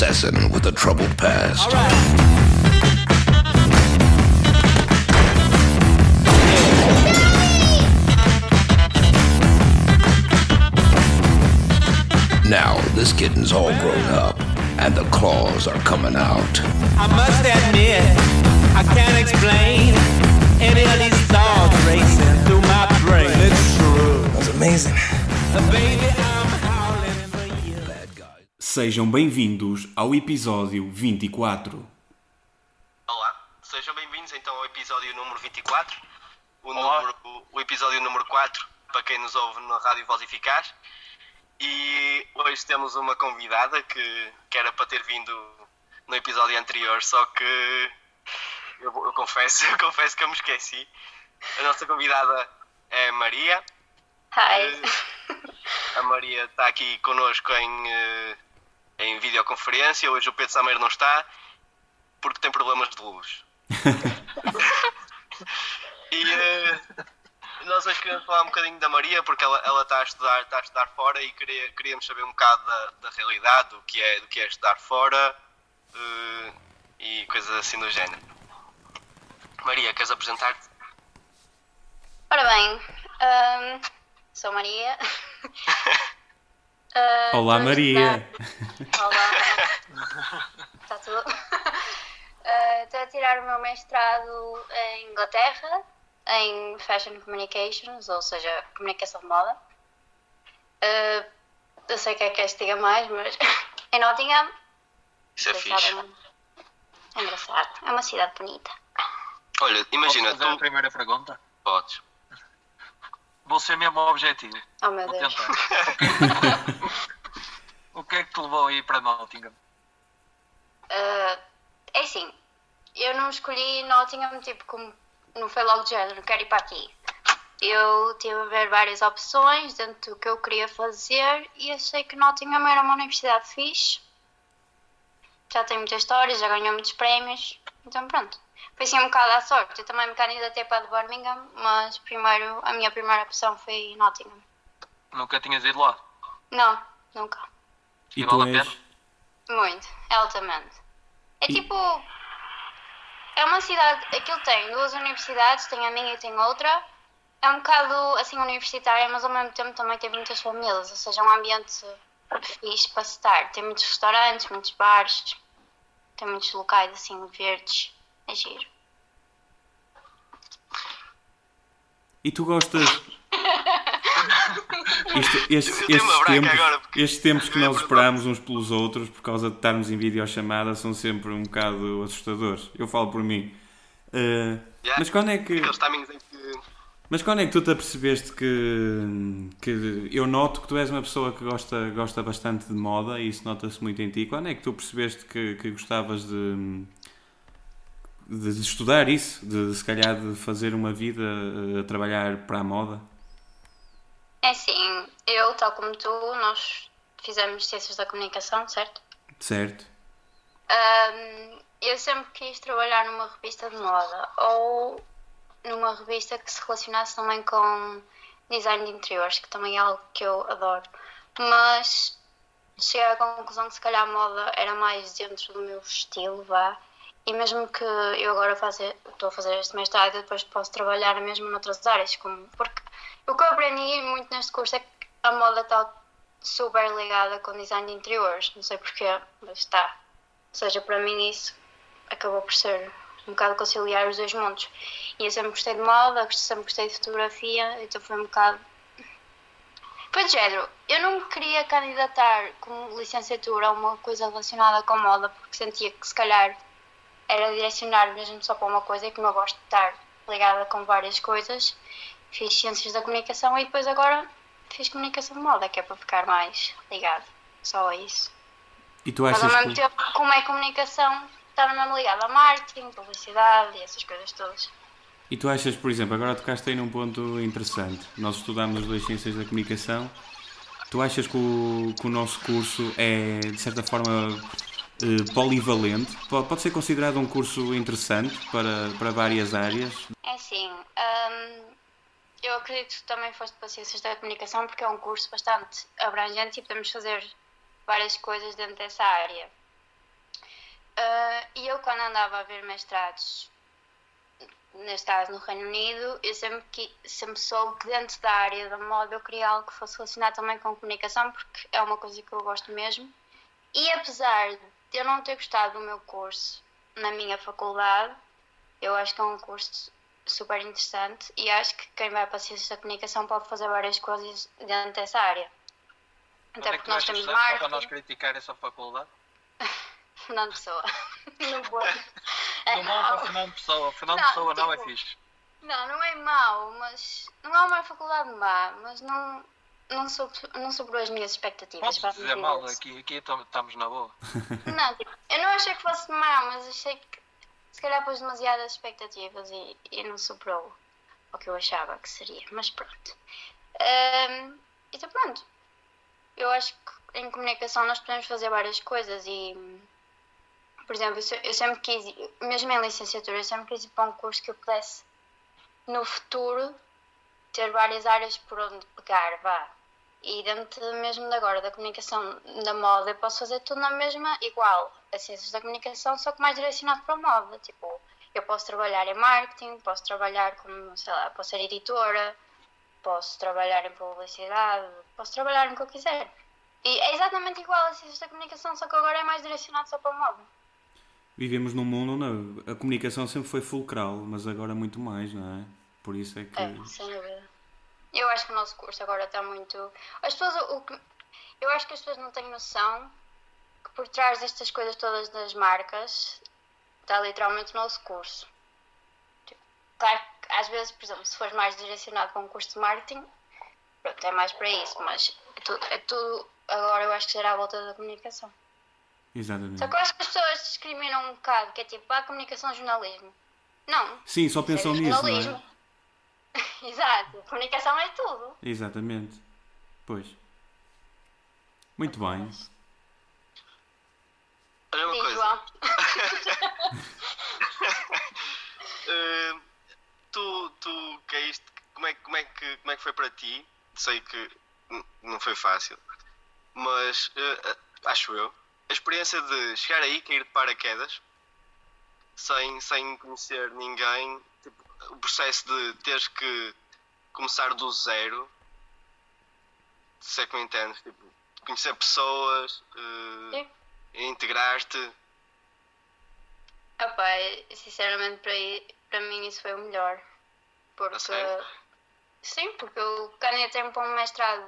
A sexy assassin with a troubled past. Now, this kitten's all grown up, and the claws are coming out. I must admit, I can't explain any of these thoughts racing through my brain. It's true. That's amazing. Baby, Sejam bem-vindos ao episódio 24. Olá, sejam bem-vindos então ao episódio número 24, o, número, o, o episódio número 4, para quem nos ouve na Rádio Voz Eficaz. E hoje temos uma convidada que, que era para ter vindo no episódio anterior, só que eu, eu confesso, eu confesso que eu me esqueci. A nossa convidada é a Maria. Hi. A Maria está aqui connosco em, eh, em videoconferência. Hoje o Pedro Sameiro não está porque tem problemas de luz. e eh, nós hoje queremos falar um bocadinho da Maria porque ela, ela está, a estudar, está a estudar fora e queria, queríamos saber um bocado da, da realidade, do que, é, do que é estudar fora eh, e coisas assim do género. Maria, queres apresentar-te? Ora bem, ahm, sou Maria. Ah, Olá, a Maria. estudar- Olá. Está tudo? Ah, Estou a tirar o meu mestrado em Inglaterra, em Fashion Communications, ou seja, comunicação de moda. Ah, eu sei que é que este diga mais, mas em Nottingham. Isso é fixe. é? É engraçado. É uma cidade bonita. Olha, imagina, Posso fazer a tu primeira pergunta? podes. Vou ser mesmo objetivo. Oh meu Vou Deus. tentar. o que é que te levou a ir para Nottingham? Ah, é assim, eu não escolhi Nottingham, tipo, como não foi logo de género, quero ir para aqui. Eu tive a ver várias opções dentro do que eu queria fazer e achei que Nottingham era uma universidade fixe. Já tem muitas histórias, já ganhou muitos prémios, então pronto. Foi assim um bocado à sorte. Eu também me candidatei para a de Birmingham, mas primeiro, a minha primeira opção foi Nottingham. Nunca tinhas ido lá? Não, nunca. E E tu vale a és. pena? Muito, altamente. É E- tipo. É uma cidade. Aquilo tem duas universidades, tem a minha e tem outra. É um bocado assim universitária, mas ao mesmo tempo também tem muitas famílias, ou seja, é um ambiente fixe para estar. Tem muitos restaurantes, muitos bares, tem muitos locais assim verdes. É giro. E tu gostas. Tenho uma estes, tempos, agora, porque- estes tempos que ia nós esperamos uns pelos outros por causa de estarmos em videochamada são sempre um bocado assustadores. Eu falo por mim. Uh, Yeah. mas quando é que. Aqueles timings em que. Mas quando é que tu te apercebeste que, que eu noto que tu és uma pessoa que gosta, gosta bastante de moda e isso nota-se muito em ti? Quando é que tu percebeste que, que gostavas de, de, de estudar isso? De se calhar de fazer uma vida eh, a trabalhar para a moda? É assim, eu, tal como tu, nós fizemos Ciências da Comunicação, certo? Certo? Ahm, eu sempre quis trabalhar numa revista de moda ou numa revista que se relacionasse também com design de interiores, que também é algo que eu adoro. Mas cheguei à conclusão que se calhar a moda era mais dentro do meu estilo, vá. E mesmo que eu agora faça, estou a fazer este mestrado depois posso trabalhar mesmo noutras áreas, como, porque o que eu aprendi muito neste curso é que a moda está super ligada com design de interiores, não sei porquê, mas está. Ou seja, para mim isso acabou por ser um bocado conciliar os dois mundos. E eu sempre gostei de moda, sempre gostei de fotografia, então foi um bocado. Foi de género. Eu não me queria candidatar como licenciatura a uma coisa relacionada com moda, porque sentia que se calhar era direcionar mesmo só para uma coisa e como eu gosto de estar ligada com várias coisas, fiz ciências da comunicação e depois agora fiz comunicação de moda, que é para ficar mais ligado. Só a isso. E tu Mas achas ao mesmo que... tempo, como é comunicação, está mesmo ligado a marketing, publicidade e essas coisas todas. E tu achas, por exemplo, agora tocaste aí num ponto interessante. Nós estudamos as duas ciências da comunicação. Tu achas que o, que o nosso curso é, de certa forma, polivalente? Pode, ser considerado um curso interessante para, para várias áreas? É assim, hum, eu acredito que também foste para Ciências da Comunicação porque é um curso bastante abrangente e podemos fazer várias coisas dentro dessa área. Ah, e eu, quando andava a ver mestrados, neste caso no Reino Unido, eu sempre, que, sempre soube que dentro da área da moda eu queria algo que fosse relacionado também com comunicação, porque é uma coisa que eu gosto mesmo. E apesar eu não ter gostado do meu curso na minha faculdade, eu acho que é um curso super interessante e acho que quem vai para a ciência da comunicação pode fazer várias coisas dentro dessa área. Onde Até é que porque nós temos certo para nós criticar essa faculdade? Fernando Pessoa. Não vou. Não vão para Fernando Pessoa. Fernando Não, Pessoa não é tipo, fixe. Não, não é mau, mas não é uma faculdade má, mas não, não, sou, não superou as minhas expectativas. Para dizer mal, aqui, aqui tam- estamos na boa. Não, tipo, eu não achei que fosse má, mas achei que se calhar pôs demasiadas expectativas e, e não superou o que eu achava que seria. Mas pronto. Ahm, então pronto. Eu acho que em comunicação nós podemos fazer várias coisas e, por exemplo, eu sempre quis, mesmo em licenciatura, eu sempre quis ir para um curso que eu pudesse no futuro ter várias áreas por onde pegar, vá. E dentro mesmo de agora da comunicação da moda, eu posso fazer tudo na mesma, igual a ciências da comunicação, só que mais direcionado para a moda. Tipo, eu posso trabalhar em marketing, posso trabalhar como, sei lá, posso ser editora, posso trabalhar em publicidade, posso trabalhar em o que eu quiser. E é exatamente igual a ciências da comunicação, só que agora é mais direcionado só para a moda. Vivemos num mundo onde a comunicação sempre foi fulcral, mas agora muito mais, não é? Por isso é que. É, sem dúvida. Eu acho que o nosso curso agora está muito. As pessoas, o que... Eu acho que as pessoas não têm noção que por trás destas coisas todas das marcas está literalmente o nosso curso. Tipo, Claro que às vezes, por exemplo, se fores mais direcionado para um curso de marketing, pronto, é mais para isso, mas é tudo, é tudo agora eu acho que será à volta da comunicação. Exatamente. Só que eu acho que as pessoas discriminam um bocado, que é tipo, ah, comunicação, jornalismo. Não. Sim, só isso é pensam nisso, não jornalismo. Exato, comunicação é tudo. Exatamente. Pois. Muito bem. Olha uma Diz, coisa. João. Uh, tu, tu caíste, como é, como, é que, como é que foi para ti? Sei que não foi fácil, mas uh, acho eu, a experiência de chegar aí, cair de paraquedas, sem, sem conhecer ninguém, o processo de teres que começar do zero, se é que me entendes, tipo, conhecer pessoas, uh, integrar-te. Opa, sinceramente para, para mim isso foi o melhor. Porque. Sim, porque eu candidatei-me para um mestrado.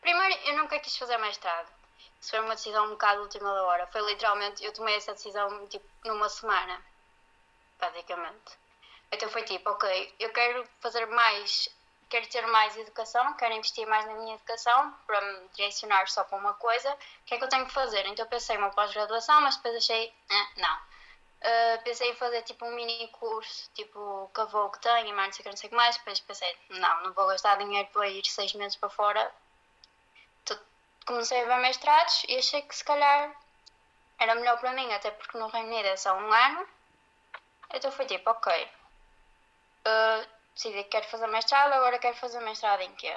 Primeiro, eu nunca quis fazer mestrado. Isso foi uma decisão um bocado última da hora. Foi literalmente, eu tomei essa decisão tipo numa semana. Basicamente. Então foi tipo, ok, eu quero fazer mais, quero ter mais educação, quero investir mais na minha educação para me direcionar só para uma coisa. O que é que eu tenho que fazer? Então pensei uma pós-graduação, mas depois achei, ah, não. Uh, pensei em fazer tipo um mini curso, tipo que a Vogue tem e mais não sei o que, não sei o que mais. Depois pensei, não, não vou gastar dinheiro para ir seis meses para fora. Então, comecei a ver mestrados e achei que se calhar era melhor para mim, até porque no Reino Unido é só um ano. Então foi tipo, ok, uh, decidi que quero fazer mestrado, agora quero fazer mestrado em quê?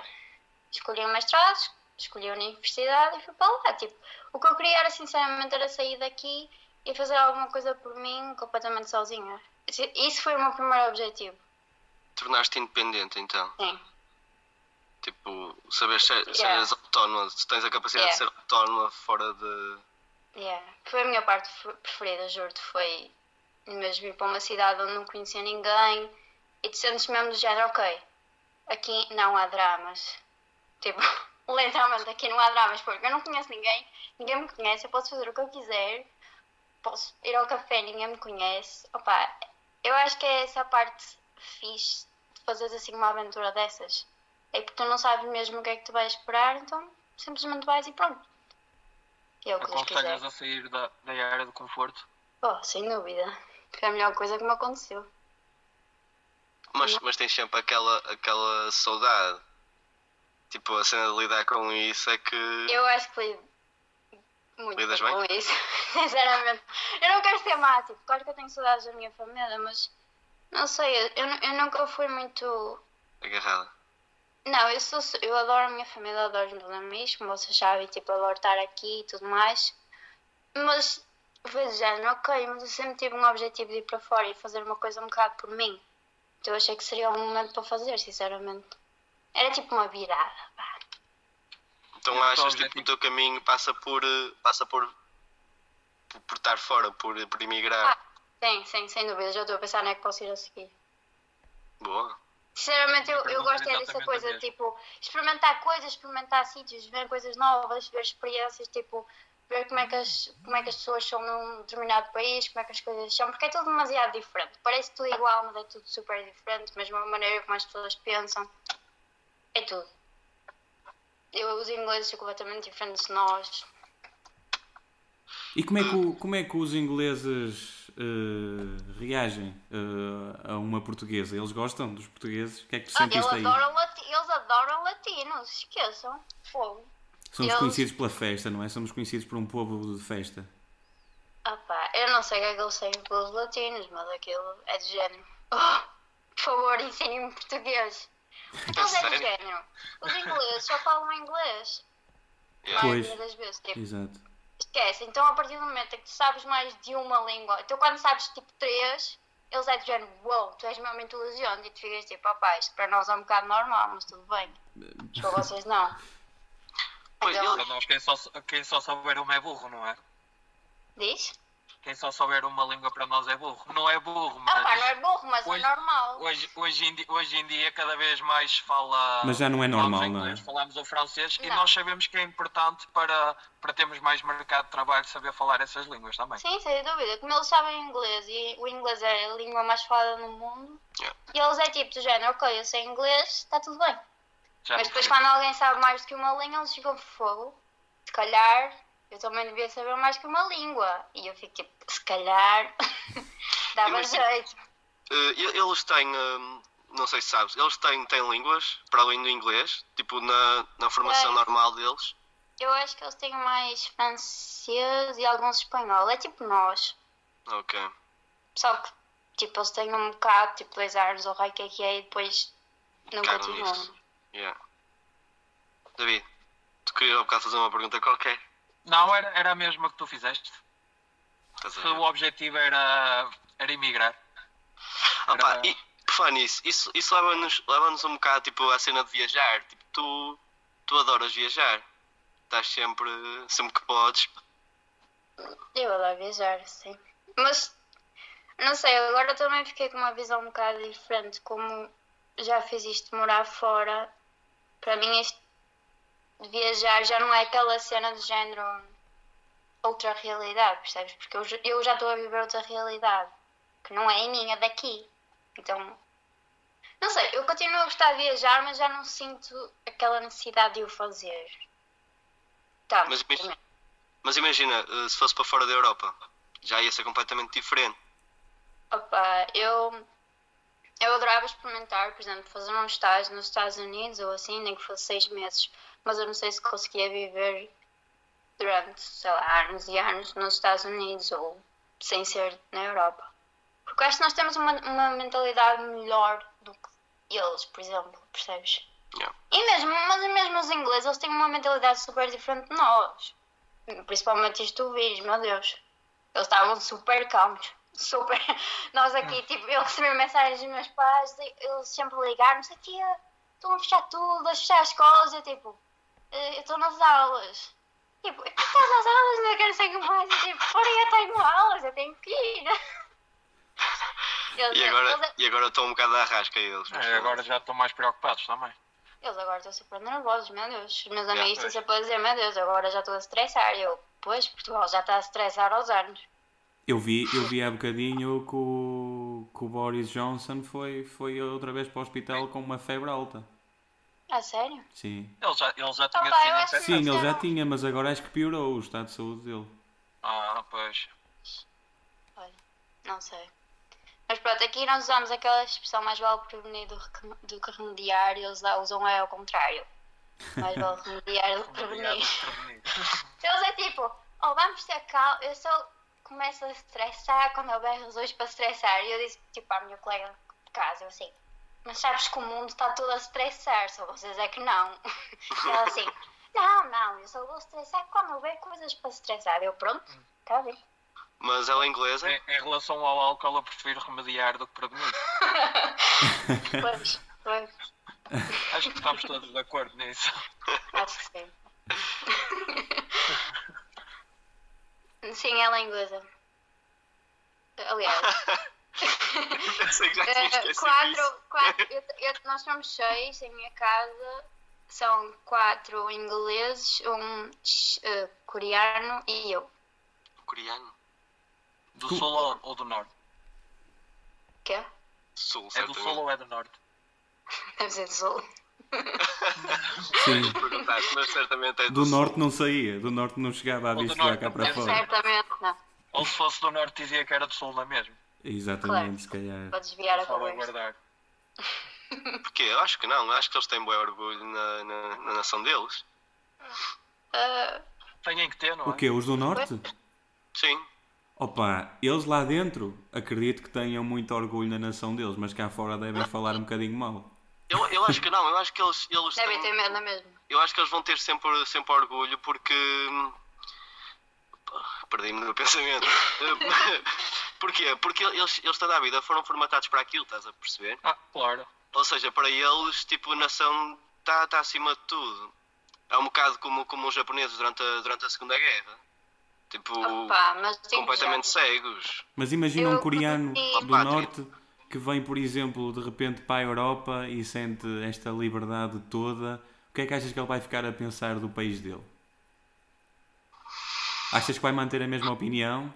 Escolhi um mestrado, escolhi a universidade e fui para lá. Tipo, o que eu queria era sinceramente era sair daqui e fazer alguma coisa por mim completamente sozinha. Isso foi o meu primeiro objetivo. Tornaste independente então. Sim. Tipo, saber ser, Yeah. seres autónoma, se tens a capacidade de ser Yeah. autónoma fora de. Yeah. Foi a minha parte pre- preferida, juro-te. Foi mesmo ir para uma cidade onde não conhecia ninguém e te sentes mesmo do género, ok, aqui não há dramas. Tipo, literalmente aqui não há dramas porque eu não conheço ninguém, ninguém me conhece, eu posso fazer o que eu quiser, posso ir ao café, ninguém me conhece. Opa, eu acho que é essa parte fixe de fazeres assim uma aventura dessas. É porque tu não sabes mesmo o que é que tu vais esperar, então simplesmente vais e pronto. E é o que. Aconselhas a sair da, da área de conforto? Oh, sem dúvida. Foi a melhor coisa que me aconteceu. Mas, mas tens sempre aquela, aquela saudade. Tipo, a cena de lidar com isso é que. Eu acho que lido muito Lidas bem com isso. Sinceramente. Eu não quero ser má, tipo, claro que eu tenho saudades da minha família, mas não sei, eu, eu, nunca fui muito. agarrada. Não, eu, sou, eu adoro a minha família, adoro os meus amigos, como vocês sabem, tipo, adoro estar aqui e tudo mais. Mas, foi de género, ok, mas eu sempre tive um objetivo de ir para fora e fazer uma coisa um bocado por mim. Então eu achei que seria um momento para fazer, sinceramente. Era tipo uma virada, pá. Então achas tipo, que o teu caminho passa por. eh, passa por. por, por estar fora, por, por emigrar? Ah, sim, sim, sem dúvida. Já estou a pensar onde é que posso ir a seguir. Boa. Sinceramente, eu, eu gosto é dessa coisa, tipo, experimentar coisas, experimentar sítios, ver coisas novas, ver experiências, tipo, ver como é, que as, como é que as pessoas são num determinado país, como é que as coisas são, porque é tudo demasiado diferente. Parece tudo igual, mas é tudo super diferente, mesmo a maneira como as pessoas pensam. É tudo. Eu, os ingleses são completamente diferentes de nós. E como é que, como é que os ingleses eh, reagem eh, a uma portuguesa? Eles gostam dos portugueses? O que é que tu Ah, eles, sentiste aí? adoram eles adoram latinos, esqueçam. Fogo. Somos eles- conhecidos pela festa, não é? Somos conhecidos por um povo de festa. Ah pá, eu não sei o que é que eles têm pelos latinos, mas aquilo é de género. Oh, por favor, ensinem-me português. Porque eles é de género. Os ingleses só falam inglês. A Pois. maioria das vezes. Tipo, Exato. esquece. Então, a partir do momento em que tu sabes mais de uma língua, então quando sabes tipo três, eles é de género, uou, tu és mesmo inteligente. E tu ficas tipo, opá, isto para nós é um bocado normal, mas tudo bem. Mas para vocês não. Pois, Então, Para nós, quem só, quem só souber uma é burro, não é? diz? Quem só souber uma língua para nós é burro. Não é burro, Ah pá, mas não é burro, mas Hoje- é normal. hoje, hoje, em dia, hoje em dia cada vez mais se fala. Mas já não é normal, não é? inglês, Falamos o francês e Não. nós sabemos que é importante para, para termos mais mercado de trabalho saber falar essas línguas também. Sim, sem dúvida. Como eles sabem inglês e o inglês é a língua mais falada no mundo, Yeah. e eles é tipo do género, ok, eu sei inglês, está tudo bem. Já Mas depois quando alguém sabe mais do que uma língua, eles ficam fogo. Se calhar eu também devia saber mais que uma língua. E eu fico tipo, se calhar dava Imagina- jeito. Eh, eles têm. hum, não sei se sabes, eles têm, têm línguas para além do inglês, tipo na, na formação Têm. normal deles. Eu acho que eles têm mais francês e alguns espanhol. É tipo nós. Ok. Só que tipo, eles têm um bocado, tipo dois anos ou o que é que é, e depois não Cagam continuam. nisso. Yeah. David, tu querias há bocado fazer uma pergunta qualquer? Não, era, era a mesma que tu fizeste. Ver? o objetivo era, era emigrar. Ah, pá, Era- e por falar nisso, isso, isso leva-nos leva um bocado tipo, à cena de viajar. Tipo, tu, tu adoras viajar. Estás sempre, sempre que podes. Eu adoro viajar, sim. Mas, não sei, agora também fiquei com uma visão um bocado diferente. Como já fiz isto morar fora, para mim isto de viajar já não é aquela cena de género outra realidade, percebes? Porque eu, já- eu já estou a viver outra realidade, que não é a minha daqui. Então, não sei, eu continuo a gostar de viajar, mas já não sinto aquela necessidade de o fazer. Tá, Mas imagina, mas imagina, eh, se fosse para fora da Europa, já ia ser completamente diferente. Opa, eu, eu adorava experimentar, por exemplo, fazer um estágio nos Estados Unidos ou assim, nem que fosse seis meses, mas eu não sei se conseguia viver durante, sei lá, anos e anos nos Estados Unidos ou sem ser na Europa. Porque acho que nós temos uma, uma mentalidade melhor do que eles, por exemplo, percebes? Yeah. E mesmo, mas mesmo os ingleses, eles têm uma mentalidade super diferente de nós. Principalmente isto do vírus, meu Deus. Eles estavam super calmos. Super. Nós aqui, tipo, eu recebi mensagens dos meus pais, eles sempre ligaram, sei quê, estão a fechar tudo, a fechar as escolas. Eu, tipo, "Eh, eu estou nas aulas. Tipo, eu estou nas aulas, não quero saber mais. Eu, tipo, porra, eu tenho aulas, eu tenho que ir. Eles, E agora, eles, e agora estão um bocado à rasca eles. É, agora já estão mais preocupados também. eles agora estão super nervosos, meu Deus. Os meus amigos estão sempre a dizer, meu Deus, agora já estou a estressar. E eu, pois, Portugal já está a estressar aos anos. Eu vi, eu vi há bocadinho que o, que o Boris Johnson foi, foi outra vez para o hospital com uma febre alta. A sério? Sim. Ele já, ele já tinha eu acho que infectado. Sim, ele já tinha, mas agora acho que piorou o estado de saúde dele. Ah, pois. Olha, não sei. Mas pronto, aqui nós usamos aquela expressão mais vale prevenir do, que- do que remediar e eles lá usam é ao contrário. Mais vale remediar do que prevenir. prevenir. Eles é tipo, oh, vamos ter calma. Eu só começo a estressar quando houver razões para estressar. E eu disse tipo à minha colega de casa, eu assim, mas sabes que o mundo está todo a estressar, só vocês é que não. E ela assim, não, não, eu só vou estressar quando houver coisas para estressar. Eu, pronto, está bem. Mas ela é inglesa. Em, em relação ao álcool, eu prefiro remediar do que prevenir. Pois, pois, Acho que estamos todos de acordo nisso. acho que sim. Sim, ela é inglesa. Aliás, Eu sei que já tinha eh, esquecido quatro, isso. quatro eu- eu- nós somos seis em minha casa. São quatro ingleses, um eh, coreano e eu. Coreano. Do sul ou, ou do norte? Quê? Sul, É do sul ou é do norte? Deve ser do sul. Sim. Mas certamente é do, Do norte não saía, do norte não chegava a norte cá para fora. Certamente não. Ou se fosse do norte dizia que era do sul, não é mesmo? Exatamente, se calhar. Para desviar a Só conversa. guardar. Porquê? Eu acho que não. Acho que eles têm bom orgulho na, na, na nação deles. Ah, Têm que ter, não é? O quê? Os do norte? Sim. Opa, eles lá dentro acredito que tenham muito orgulho na nação deles, mas cá fora devem falar um bocadinho mal. Eu, eu acho que não. Eu acho que eles, eles devem têm- ter medo, mesmo? Eu acho que eles vão ter sempre, sempre orgulho porque. Perdi-me no pensamento. Porquê? Porque eles, eles toda a vida foram formatados para aquilo, estás a perceber? Ah, claro. Ou seja, para eles, tipo, a nação está tá acima de tudo. É um bocado como, como os japoneses durante a, durante a Segunda Guerra. Tipo, Opa, completamente já, cegos. Mas imagina um Eu coreano do Pátria. norte que vem, por exemplo, de repente para a Europa e sente esta liberdade toda. O que é que achas que ele vai ficar a pensar do país dele? Achas que vai manter a mesma opinião?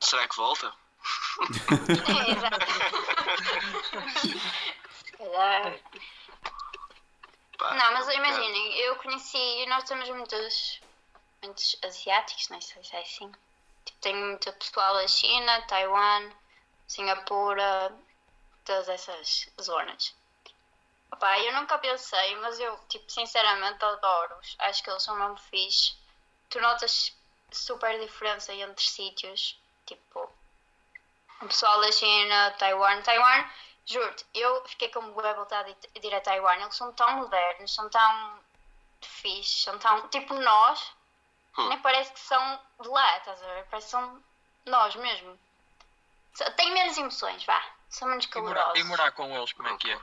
Será que volta? É, exato. Calhar. Não, mas imaginem, eu conheci, nós temos muitos, muitos asiáticos, não sei se é assim. Tipo, tenho muito pessoal da China, Taiwan, Singapura, todas essas zonas. Opa, eu nunca pensei, mas eu, tipo, sinceramente adoro-os. Acho que eles são mesmo fixe. Tu notas super diferença entre sítios. Tipo, o pessoal da China, Taiwan. Taiwan, juro-te, eu fiquei com boa vontade de ir a Taiwan. Eles são tão modernos, são tão fixe, são tão. Tipo, nós, Hum. nem parece que são de lá, estás a ver? Parece que são nós mesmo. Tem menos emoções, vá. São menos E morar, calorosos. e morar com eles, como é que é?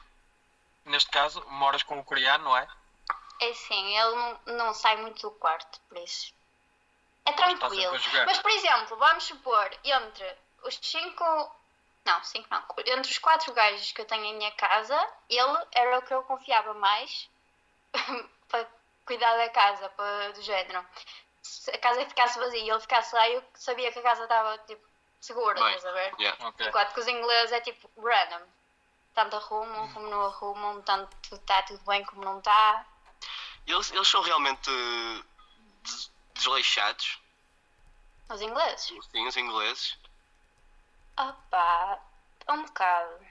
Neste caso, moras com o coreano, não é? É sim, ele não, não sai muito do quarto, por isso. É tranquilo. Mas, por exemplo, vamos supor, entre os cinco. Não, cinco não. Entre os quatro gajos que eu tenho em minha casa, ele era o que eu confiava mais para cuidar da casa, para, do género. Se a casa ficasse vazia e ele ficasse lá, eu sabia que a casa estava tipo, segura, Bem, estás a ver? yeah. Ok. Enquanto que os ingleses é tipo random. Tanto arrumam como não arrumam, tanto está tudo bem como não está. Eles, eles são realmente des- desleixados, Os ingleses? sim, os ingleses. Opa, um bocado.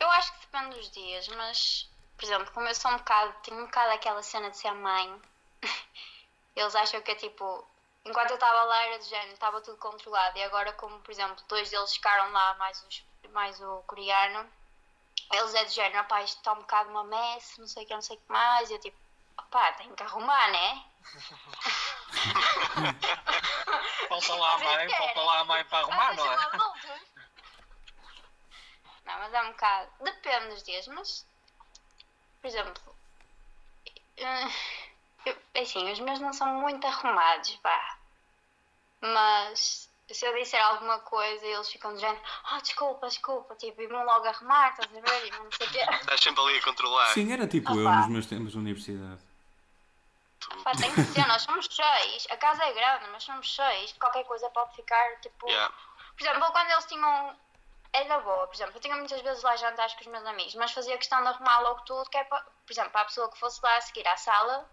Eu acho que depende dos dias, mas, por exemplo, como eu sou um bocado, tenho um bocado aquela cena de ser mãe, eles acham que é tipo, enquanto eu estava lá era de género, estava tudo controlado, e agora, como por exemplo, dois deles ficaram lá, mais, os, mais o coreano, eles é de género, opá, isto está um bocado uma mess, não sei o que, não sei o que mais, e eu tipo, opá, tenho que arrumar, né? Falta lá a mãe, falta lá a mãe para arrumar, não é? Não, mas é um bocado. Depende dos dias, mas. Por exemplo. eh, eu- assim, os meus não são muito arrumados, pá. Mas. Se eu disser alguma coisa eles ficam do género, ah, desculpa, desculpa, tipo, e vão logo arrumar, estás a ver? E não sei o quê. Estás sempre ali a controlar. Sim, era tipo eu Opa. nos meus tempos de universidade. Pá, tem que ser, nós somos seis, a casa é grande, mas somos seis, qualquer coisa pode ficar, tipo. Yeah. Por exemplo, quando eles tinham. Era boa, por exemplo, eu tinha muitas vezes lá jantares com os meus amigos, mas fazia questão de arrumar logo tudo, que é para, por exemplo, para a pessoa que fosse lá a seguir à sala,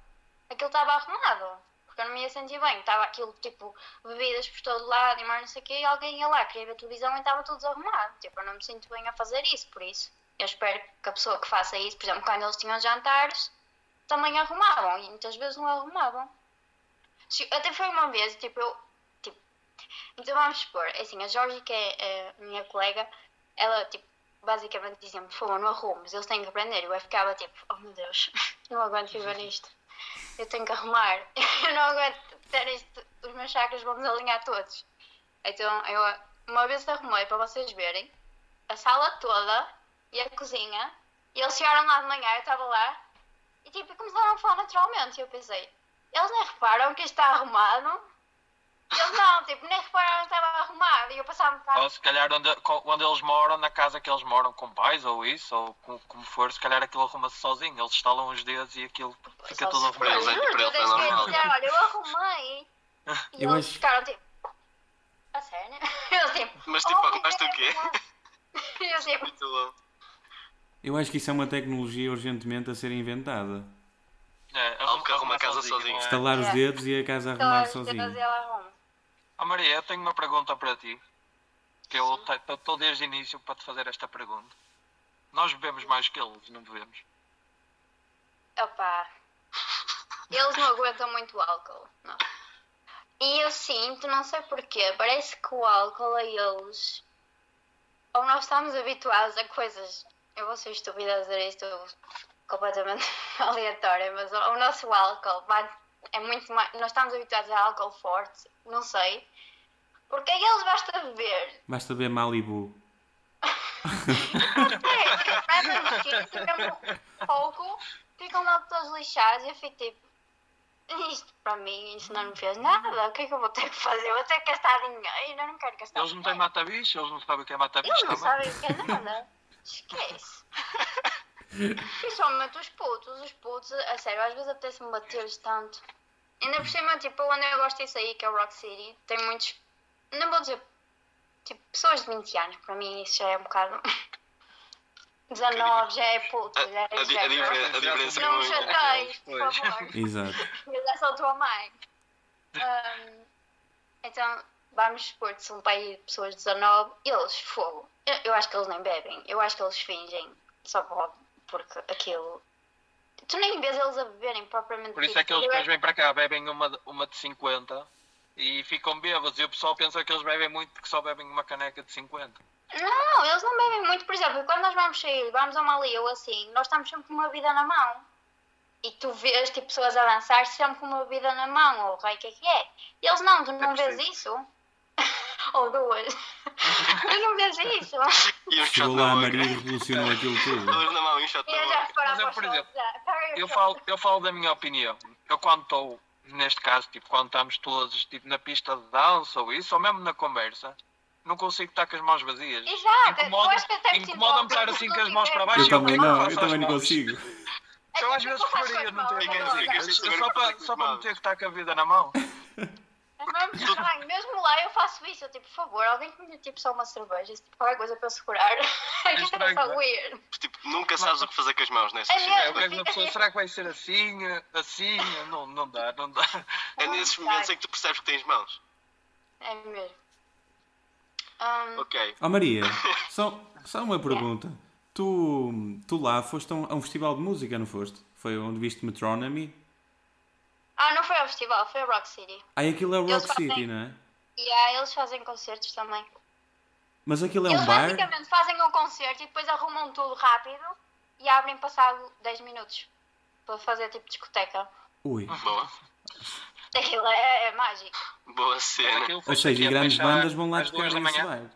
aquilo estava arrumado. Porque eu não me ia sentir bem, estava aquilo tipo bebidas por todo lado e mais não sei o quê, e alguém ia lá, queria ver televisão e estava tudo desarrumado. Tipo, eu não me sinto bem a fazer isso, por isso. Eu espero que a pessoa que faça isso, por exemplo, quando eles tinham jantares, também arrumavam, e muitas vezes não arrumavam. Até foi uma vez, tipo, eu. Tipo, então vamos supor, é assim, a Jorge, que é a minha colega, ela, tipo, basicamente diziam, por favor, não arrumes, eles têm que aprender. Eu ficava tipo, oh meu Deus, não aguento viver nisto. Eu tenho que arrumar. Eu não aguento ter isto, os meus chakras vão desalinhar todos. Então, eu uma vez arrumei para vocês verem a sala toda e a cozinha. E eles chegaram lá de manhã, eu estava lá, e tipo, começaram a falar naturalmente. E eu pensei, eles nem reparam que isto está arrumado? Eles não, tipo, nem repararam que estava arrumado. E eu passava para Ou se calhar onde, onde eles moram, na casa que eles moram com pais ou isso, ou com- como for, se calhar aquilo arruma-se sozinho. Eles estalam os dedos e aquilo fica tudo se- Para eles é- arrumado. para eles é normal. dizer, olha, eu arrumei. E Eu eles acho- ficaram tipo, a sério? Eu tipo, Mas, tipo, "Oh, arrumaste o é quê?" verdade." E eu tipo, Muito. Eu acho que isso é uma tecnologia urgentemente a ser inventada. É, arruma a casa sozinho, é? Estalar os É. dedos e a casa arrumar as Ó Maria, eu tenho uma pergunta para ti. Que eu estou desde o início para te fazer esta pergunta. Nós bebemos mais que eles, não bebemos? Opa, eles não aguentam muito álcool, não. E eu sinto, não sei porquê, parece que o álcool a eles. Ou nós estamos habituados a coisas. Eu vou ser estúpida a dizer isto completamente aleatória, mas o, o nosso álcool vai, é muito mais. Nós estamos habituados a álcool forte, não sei. Porque a eles basta beber. Basta ver Malibu. Bebem pouco, ficam logo todos lixados e eu fico tipo. Isto para mim, isso não me fez nada. O que é que eu vou ter que fazer? Eu vou ter que gastar dinheiro. Eu não quero gastar Eles não têm mata-bicho, eles não sabem o que é mata-bicho Eles não também. sabem o que é nada. Esquece. Principalmente os putos. Os putos, a sério, às vezes apetece-me bater-lhes tanto. Ainda por cima, tipo, onde eu gosto disso aí, que é o Rock City, tem muitos. Não vou dizer. Tipo, pessoas de 20 anos. Para mim, isso já é um bocado. 19 já é puto. Já é a, a, diferença, a diferença é Não me muito. chateies, por favor. Exato. Eu já sou tua mãe. Ahm, então, vamos supor que são pai de pessoas de 19, eles, fogo. Eu, eu acho que eles nem bebem. Eu acho que eles fingem só por- porque aquilo. Tu nem vês eles a beberem propriamente. Por isso dito. é que eles depois vêm para cá, bebem uma, uma de 50 e ficam bêbados. E o pessoal pensa que eles bebem muito porque só bebem uma caneca de 50. Não, eles não bebem muito. Por exemplo, quando nós vamos sair, vamos a uma ali ou assim, nós estamos sempre com uma bebida na mão. E tu vês tipo, pessoas a dançar sempre com uma bebida na mão, ou o que é que é. E eles não, tu não É vês isso. Ou duas. tu não vês isso. E um Chegou lá a. Maria e revolucionou aquilo tudo. Duas na mão e um shot na eu boca. Mas eu, para por exemplo, Eu falo, eu falo da minha opinião. Eu quando estou, neste caso, tipo, quando estamos todos tipo, na pista de dança ou isso, ou mesmo na conversa, não consigo estar com as mãos vazias. Exato, eu Incomoda- Incomoda-me sinto estar assim com as mãos para baixo. Eu e também não eu também não mãos. consigo. Eu às É vezes preferia não ter mãos, Ninguém vazias. Só para, só não ter que estar com a vida na mão. É mesmo lá eu faço isso. Eu tipo, por favor, alguém que me dê tipo só uma cerveja, se tipo, qualquer coisa para eu segurar. É que é estranho, é? weird. Tipo, nunca sabes o que fazer com as mãos nessas É. É, é uma pessoa, será que vai ser assim, assim? Não, não dá, não dá. É nesses momentos em que tu percebes que tens mãos. É mesmo. Ahm, Ok. Ó Maria, só, só uma pergunta. Tu, tu lá foste a um, a um festival de música, não foste? Foi onde viste Metronomy? Ah, não foi ao festival, foi ao Rock City. Ah, e aquilo é o Eles Rock fazem- City, não é? E aí eles fazem concertos também. Mas aquilo é eles um bar? basicamente fazem um concerto e depois arrumam tudo rápido e abrem passado 10 minutos para fazer tipo discoteca. Ui. Boa. Aquilo é, é mágico. Boa cena. Ou seja, e grandes bandas vão lá tocar nesse bar.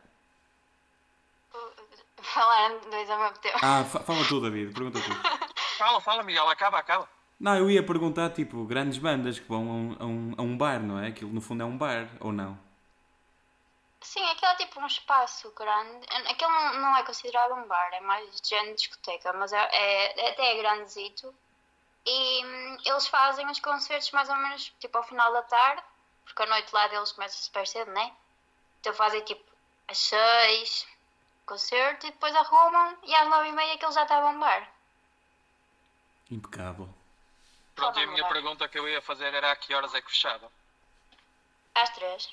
Falaram dois ao mesmo tempo. Ah, fa- fala tu, David, pergunta tu. Fala, fala, Miguel, acaba, acaba. Não, eu ia perguntar, tipo, grandes bandas que vão a um, a um, bar, não é? Aquilo no fundo é um bar, ou não? Sim, aquilo é tipo um espaço grande. Aquilo não, não é considerado um bar, é mais de género de discoteca, mas é, é- até é grandezito. E hum, eles fazem os concertos mais ou menos tipo ao final da tarde, porque a noite lá deles começa super cedo, né? Então fazem tipo às seis concerto e depois arrumam e às nove e meia que eles já estavam a bar. Impecável. Pronto, e a minha pergunta que eu ia fazer era a que horas é que fechava? Às três.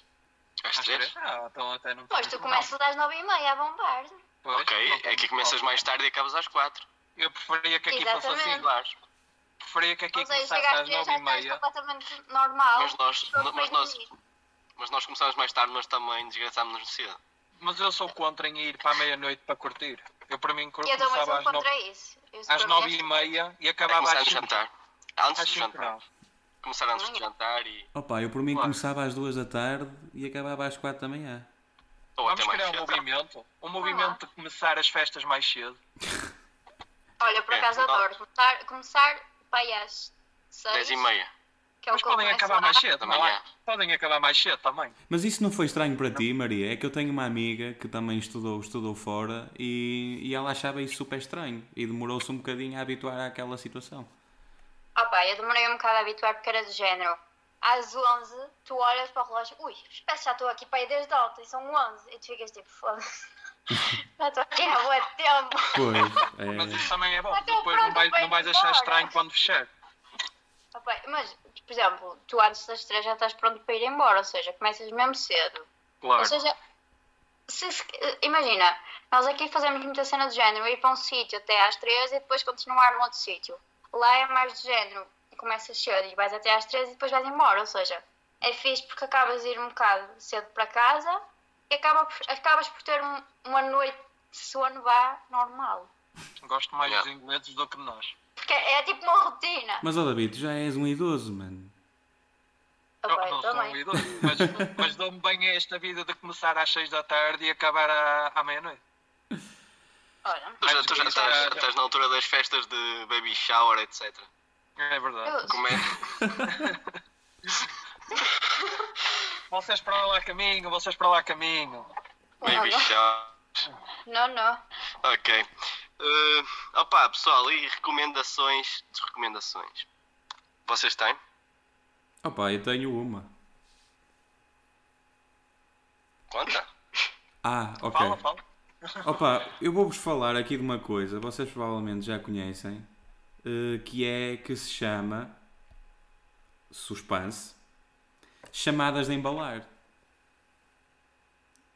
Às três? Ah, então até não Pois tu começas às nove e meia a bombar. Pois, Ok, é que começas mais tarde e acabas às quatro. Eu preferia que aqui fosse Exatamente. assim. Claro. Preferia que aqui Ou seja, começasse às nove e meia. completamente normal. Mas nós- mas nós-. Mas nós começamos mais tarde, mas também desgraçámos-nos cedo. Mas eu sou contra em ir para a meia-noite para curtir. Eu para mim Eu também começava sou às, nove, às nove e meia e É acabava começar às cinco. jantar. Antes Às do jantar. não. Começar antes do jantar e. Opa, eu por mim Claro. começava às duas da tarde e acabava às quatro da manhã. Ou até Vamos criar um cedo. movimento. Um movimento de começar as festas mais cedo. Olha, por É, acaso não. adoro. Começar, começar aí às 6. 10 e meia Que é Mas podem acabar mais cedo, não é? Podem acabar mais cedo também. Mas isso não foi estranho para ti, Maria? É que eu tenho uma amiga que também estudou, estudou fora e, e ela achava isso super estranho e demorou-se um bocadinho a habituar àquela situação. Ah pá, eu demorei um bocado a habituar porque era do género. Às 11, tu olhas para o relógio, ui, espécie já estou aqui para ir desde ontem, são 11. E tu ficas tipo, foda-se. Já estou aqui há muito tempo. Pois, Mas é. isso também é bom. Depois não pronto vai não vais achar estranho quando fechar. Ah pá, mas, por exemplo, tu antes das 3 já estás pronto para ir embora, ou seja, começas mesmo cedo. Claro. Ou seja, se- se- imagina, nós aqui fazemos muita cena de género, ir para um sítio até às 3 e depois continuar num outro sítio. Lá é mais de género, começas cedo e vais até às 3 e depois vais embora, ou seja, é fixe porque acabas de ir um bocado cedo para casa e acaba por- acabas por ter um- uma noite de sono vá normal. Gosto mais Yeah. dos ingleses do que nós. Porque é tipo uma rotina. Mas, ó David, tu já és um idoso, mano. Ah, Não, não eu sou um também. idoso, mas, mas dou-me bem a esta vida de começar às 6 da tarde e acabar à, à meia-noite. Olha, Tu já, tu estás, estás na altura das festas de baby shower, etc. É verdade. eu- Como é? Vocês para lá caminho, vocês para lá caminho. Baby shower. não, não. Ok. Uh, opa, pessoal, e recomendações de recomendações? Vocês têm? Opa, eu tenho uma. Conta? Ah, ok. Fala, fala. Opa, eu vou-vos falar aqui de uma coisa, vocês provavelmente já conhecem, eh, que é que se chama suspense, chamadas de embalar.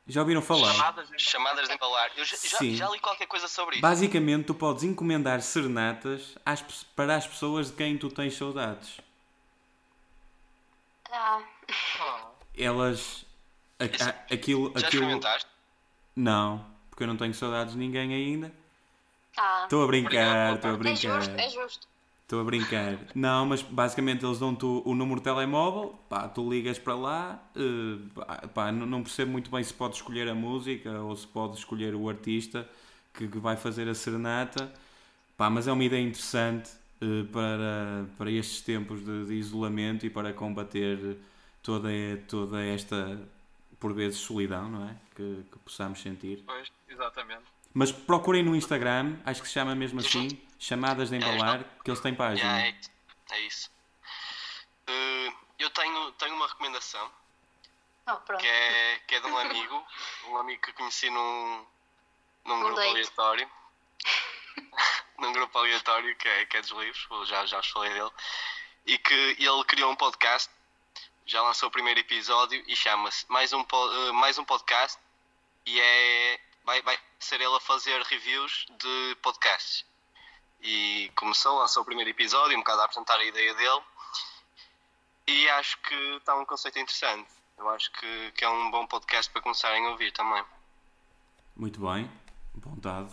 Já ouviram falar? Chamadas em- Chamadas de embalar. Eu já, já, Sim. já li qualquer coisa sobre isso. Basicamente, tu podes encomendar serenatas às para as pessoas de quem tu tens saudades. Ah, Ah, Elas. a- a- aquilo. Já aquilo experimentaste? não, porque eu não tenho saudades de ninguém ainda. ah. Estou a brincar, estou a É brincar. justo, é justo. Estou a brincar. Não, mas basicamente eles dão-te o, o número de telemóvel, pá, tu ligas para lá, eh, pá, não, percebo muito bem se podes escolher a música ou se podes escolher o artista que, que vai fazer a serenata, pá, mas é uma ideia interessante eh, para, para estes tempos de, de isolamento e para combater toda, toda esta, por vezes, solidão, não é? Que, que possamos sentir. pois, exatamente. Mas procurem no Instagram, acho que se chama mesmo assim, chamadas de embalar, que eles têm página. É, é isso. Uh, eu tenho, tenho uma recomendação Oh, que é, que é de um amigo, um amigo que conheci num, num Um grupo date. aleatório. num grupo aleatório que é, que é dos livros, já, já vos falei dele. E que ele criou um podcast, já lançou o primeiro episódio e chama-se mais, um, eh, mais um podcast e é vai, vai ser ele a fazer reviews de podcasts. E começou, lançou o primeiro episódio, um bocado a apresentar a ideia dele. E acho que está um conceito interessante. Eu acho que, que é um bom podcast para começarem a ouvir também. Muito bem, vontade.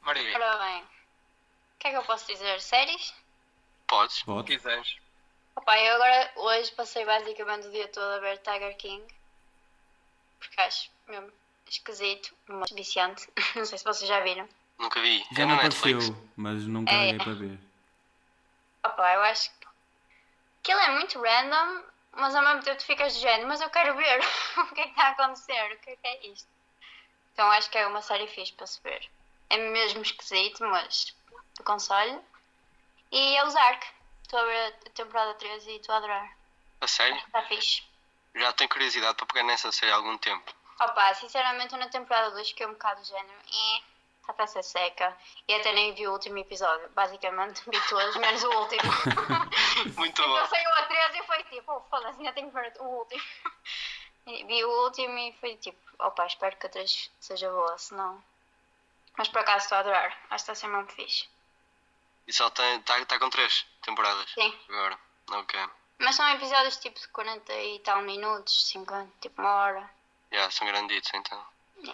Maria, Ora bem, o que é que eu posso dizer? Séries? Podes? Pode? quiseres. Opa, eu agora hoje passei basicamente o dia todo a ver Tiger King. Porque acho mesmo esquisito, mas viciante. Não sei se vocês já viram. Nunca vi. Já é me apareceu, Netflix. mas nunca É. para ver. Opa, eu acho que aquilo é muito random, mas ao mesmo tempo tu ficas de género, mas eu quero ver o que é que está a acontecer, o que é que é isto. Então acho que é uma série fixe para se ver. É mesmo esquisito, mas aconselho. E é Ozark. Estou a ver a temporada 13 e estou a adorar. A sério? Está fixe. Já tenho curiosidade para pegar nessa série há algum tempo. Opa, sinceramente na temporada 2 fiquei um bocado de género. E está a ser seca. E até nem vi o último episódio. Basicamente vi todos, menos o último. Muito Então bom. saiu a 13 e foi tipo, oh, foda-se, ainda tenho que ver o último. Vi o último e foi tipo, opa, espero que a 3 seja boa, senão. Mas por acaso estou a adorar. Acho que está a ser mesmo fixe. E só está tá, com três temporadas Sim. agora. Ok. Mas são episódios tipo de 40 e tal minutos, 50, tipo uma hora. Yeah, são granditos então.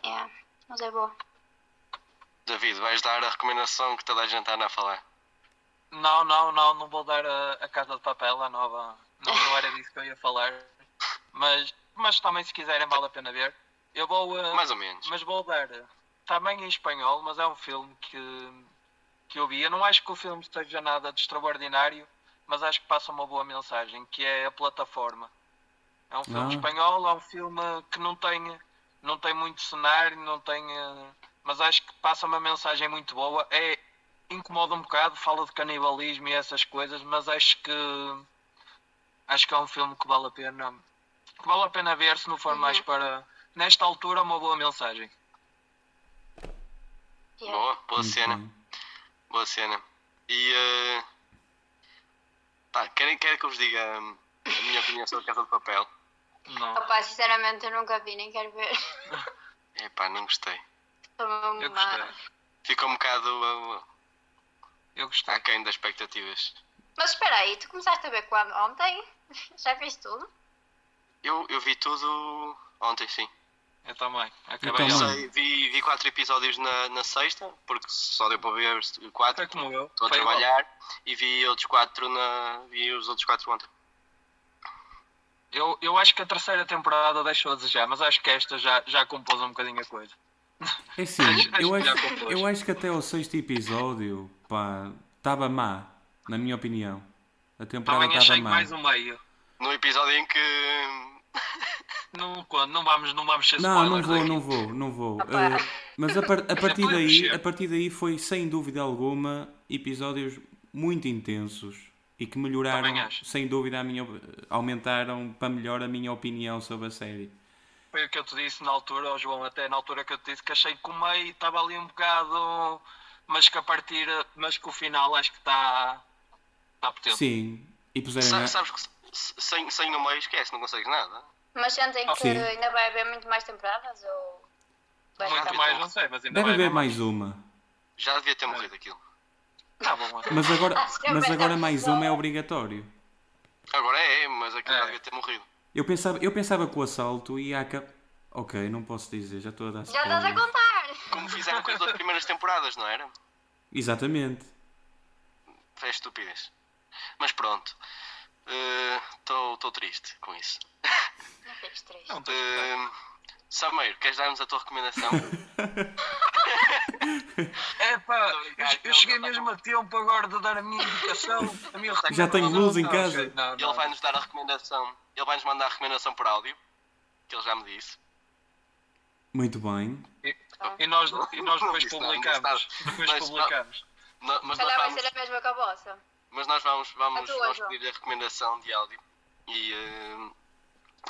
É, mas é boa. David, vais dar a recomendação que toda a gente anda a falar. Não, não, não, não vou dar a, a Casa de Papel, a nova. Não, não era disso que eu ia falar. Mas, mas também, se quiserem, vale a pena ver. Eu vou. eh, Mais ou menos. Mas vou dar. eh, Também em espanhol, mas é um filme que, que eu vi. Eu não acho que o filme esteja nada de extraordinário, mas acho que passa uma boa mensagem, que é a plataforma. É um filme Ah. espanhol, é um filme que não tem, não tem muito cenário, não tem. eh, Mas acho que passa uma mensagem muito boa. É, incomoda um bocado, fala de canibalismo e essas coisas, mas acho que acho que é um filme que vale a pena que vale a pena ver se não for mais para nesta altura uma boa mensagem. Yeah. Boa, boa Muito cena. bem. Boa cena. E. eh, pá, querem, querem que eu vos diga hum, a minha opinião sobre a Casa de Papel? Não. Opa, sinceramente eu nunca vi, nem quero ver. Epá, não gostei. Estou mesmo Eu gostei. Ficou um bocado uh, Eu gostei. aquém das expectativas. Mas espera aí, tu começaste a ver quando? Ontem? Já viste tudo? Eu, eu vi tudo ontem, sim. Eu também. Eu Acabei também. ontem. Sei, vi, vi quatro episódios na, na sexta, porque só deu para ver quatro. Foi como eu. Estou a Foi igual. trabalhar e vi outros quatro na. vi os outros quatro ontem. Eu, eu acho que a terceira temporada deixou a desejar, mas acho que esta já, já compôs um bocadinho a coisa. É Acho- acho eu acho, eu acho que até o sexto episódio, estava má, na minha opinião. A temporada estava má. mais um meio. No episódio em que. Não, quando, não, vamos, não vamos ser Não, não vou, não vou, não vou. Opa. Eh, mas a, par- a partir daí, a partir daí foi sem dúvida alguma episódios muito intensos e que melhoraram, sem dúvida, a minha, aumentaram para melhor a minha opinião sobre a série. Foi o que eu te disse na altura, ó João, até na altura que eu te disse que achei que o meio estava ali um bocado, mas que a partir, mas que o final acho que está, está potente. Sim, e puseram. Sa- Sabes que sem, sem no meio esquece, não consegues nada. Mas sentem que Sim. ainda vai haver muito mais temporadas ou vai Muito mais, não sei, mas ainda Deve vai haver mais uma. Já devia ter morrido aquilo. Tá bom, mano. Mas agora, sim, mas agora é mais uma é obrigatório. Agora é, mas aquilo É. já devia ter morrido. Eu pensava, eu pensava que o assalto ia acabar. Ok, não posso dizer, já estou a dar Já estás a contar! Como fizeram com as duas primeiras temporadas, não era? Exatamente. Foi estupidez. Mas pronto. Estou triste com isso. Não fiques triste. Uh, Sameiro, queres dar-nos a tua recomendação? É pá, eu, não, cheguei não, mesmo a tempo agora de dar a minha indicação. A minha Já tem recomendação. luz em Não, casa? ok, Não, Ele não. vai-nos dar a recomendação. Ele vai-nos mandar a recomendação por áudio. Que ele já me disse. Muito bem. E, e nós, e nós Não depois publicamos. não Depois Mas não- publicamos. No- mas, calhar vai vamos, ser a mesma que a vossa. mas nós vamos, vamos, A tua, vamos pedir a recomendação de áudio. E, uh,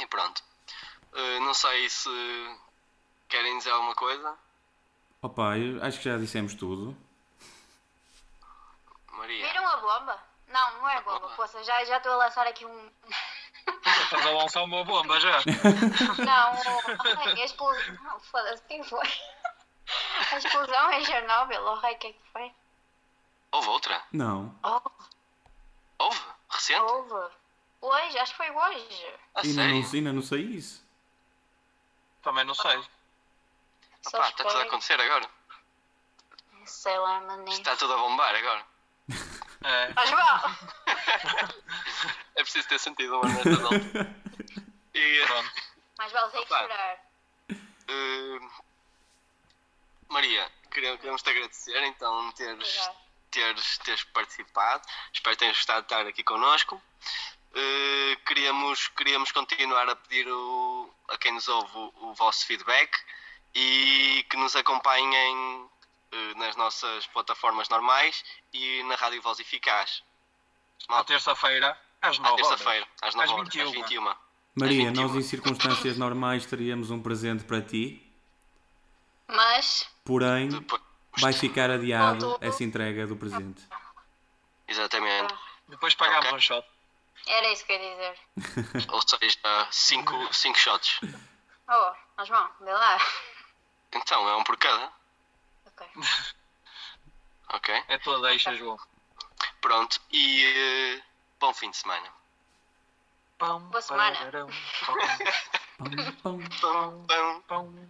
e pronto. Uh, não sei se querem dizer alguma coisa. Opa, eu acho que já dissemos tudo. Maria. Viram a bomba? Não, não é bomba, bomba. poça. Já já estou a lançar aqui um. Estás a lançar uma bomba já. Não, o... Ai, a explosão. Não, foda-se, quem foi? A explosão em Chernobyl, oh, o que é que foi? Houve outra? Não. Oh, Houve? Recente? houve. Hoje, acho que foi hoje. A Ainda não, ainda não sei isso. Também não sei. Só Opa, está tudo a acontecer agora. Sei lá, mané. Está tudo a bombar agora. É. É preciso ter sentido uma nestas alturas. E, Pronto. mais vale ter que chorar. uh, Maria, queremos te agradecer então teres, teres, teres participado. Espero que tenhas gostado de estar aqui connosco. Uh, queríamos, queríamos continuar a pedir o- a quem nos ouve o, o vosso feedback e que nos acompanhem uh, nas nossas plataformas normais e na Rádio Voz Eficaz. À terça-feira, às À 9 horas. terça-feira, às 9 Às horas, 21. às 21. Maria, Às nós 21. em circunstâncias normais teríamos um presente para ti, Mas, porém Depois, vai ficar adiado essa entrega do presente. exatamente. Depois pagamos Ok. um shot. era isso que eu ia dizer. Ou seja, 5 cinco shots. Oh, mas bom, vê lá. Então, é um por cada. Ok. Ok? É tua deixa, João. Pronto. E eh, bom fim de semana. Pão, Boa semana. pararão, pão. Pam. Pum, pum. Pão.